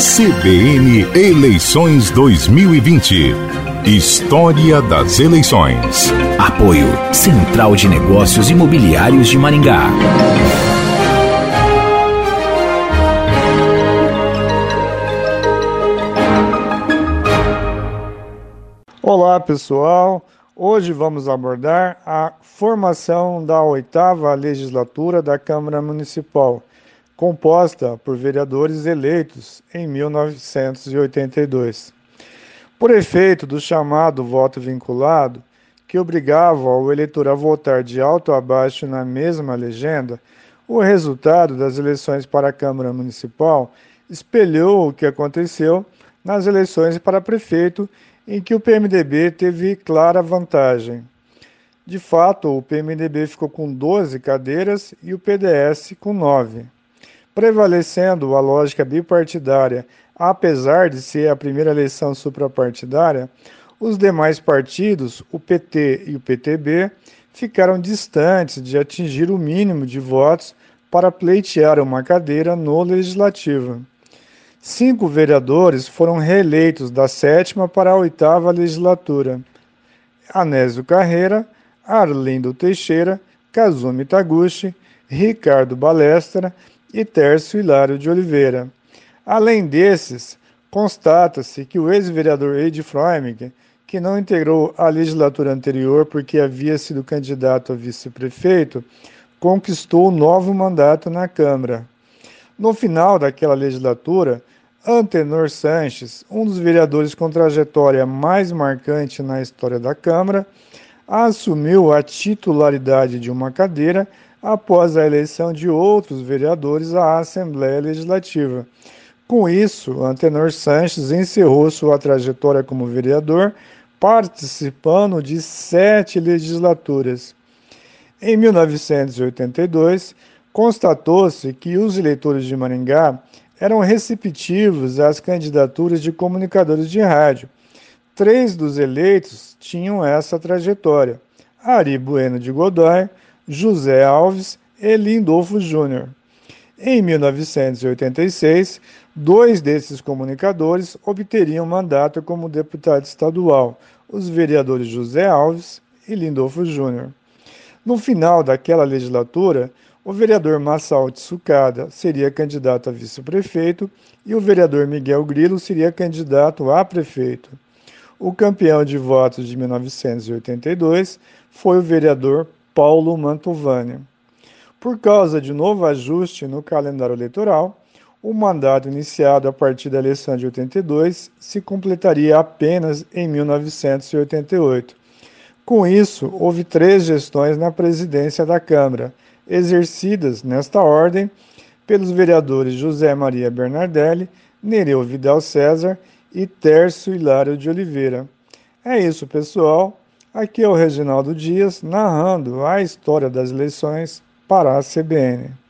CBN Eleições 2020. História das eleições. Apoio Central de Negócios Imobiliários de Maringá. Olá pessoal, hoje vamos abordar a formação da oitava legislatura da Câmara Municipal, composta por vereadores eleitos em 1982. Por efeito do chamado voto vinculado, que obrigava o eleitor a votar de alto a baixo na mesma legenda, o resultado das eleições para a Câmara Municipal espelhou o que aconteceu nas eleições para prefeito em que o PMDB teve clara vantagem. De fato, o PMDB ficou com 12 cadeiras e o PDS com 9. Prevalecendo a lógica bipartidária, apesar de ser a primeira eleição suprapartidária, os demais partidos, o PT e o PTB, ficaram distantes de atingir o mínimo de votos para pleitear uma cadeira no Legislativo. Cinco vereadores foram reeleitos da sétima para a oitava legislatura: Anésio Carreira, Arlindo Teixeira, Kazumi Taguchi, Ricardo Balestra e Tércio Hilário de Oliveira. Além desses, constata-se que o ex-vereador Eide Freumig, que não integrou a legislatura anterior porque havia sido candidato a vice-prefeito, conquistou um novo mandato na Câmara. No final daquela legislatura, Antenor Sanches, um dos vereadores com trajetória mais marcante na história da Câmara, assumiu a titularidade de uma cadeira após a eleição de outros vereadores à Assembleia Legislativa. Com isso, Antenor Sanches encerrou sua trajetória como vereador, participando de sete legislaturas. Em 1982, constatou-se que os eleitores de Maringá eram receptivos às candidaturas de comunicadores de rádio. Três dos eleitos tinham essa trajetória: Ari Bueno de Godoy, José Alves e Lindolfo Júnior. Em 1986, dois desses comunicadores obteriam mandato como deputado estadual, os vereadores José Alves e Lindolfo Júnior. No final daquela legislatura, o vereador Massal de Sucada seria candidato a vice-prefeito e o vereador Miguel Grilo seria candidato a prefeito. O campeão de votos de 1982 foi o vereador Paulo Mantovani. Por causa de novo ajuste no calendário eleitoral, o mandato iniciado a partir da eleição de 82 se completaria apenas em 1988. Com isso, houve três gestões na presidência da Câmara, exercidas nesta ordem pelos vereadores José Maria Bernardelli, Nereu Vidal César e Tércio Hilário de Oliveira. É isso, pessoal. Aqui é o Reginaldo Dias narrando a história das eleições para a CBN.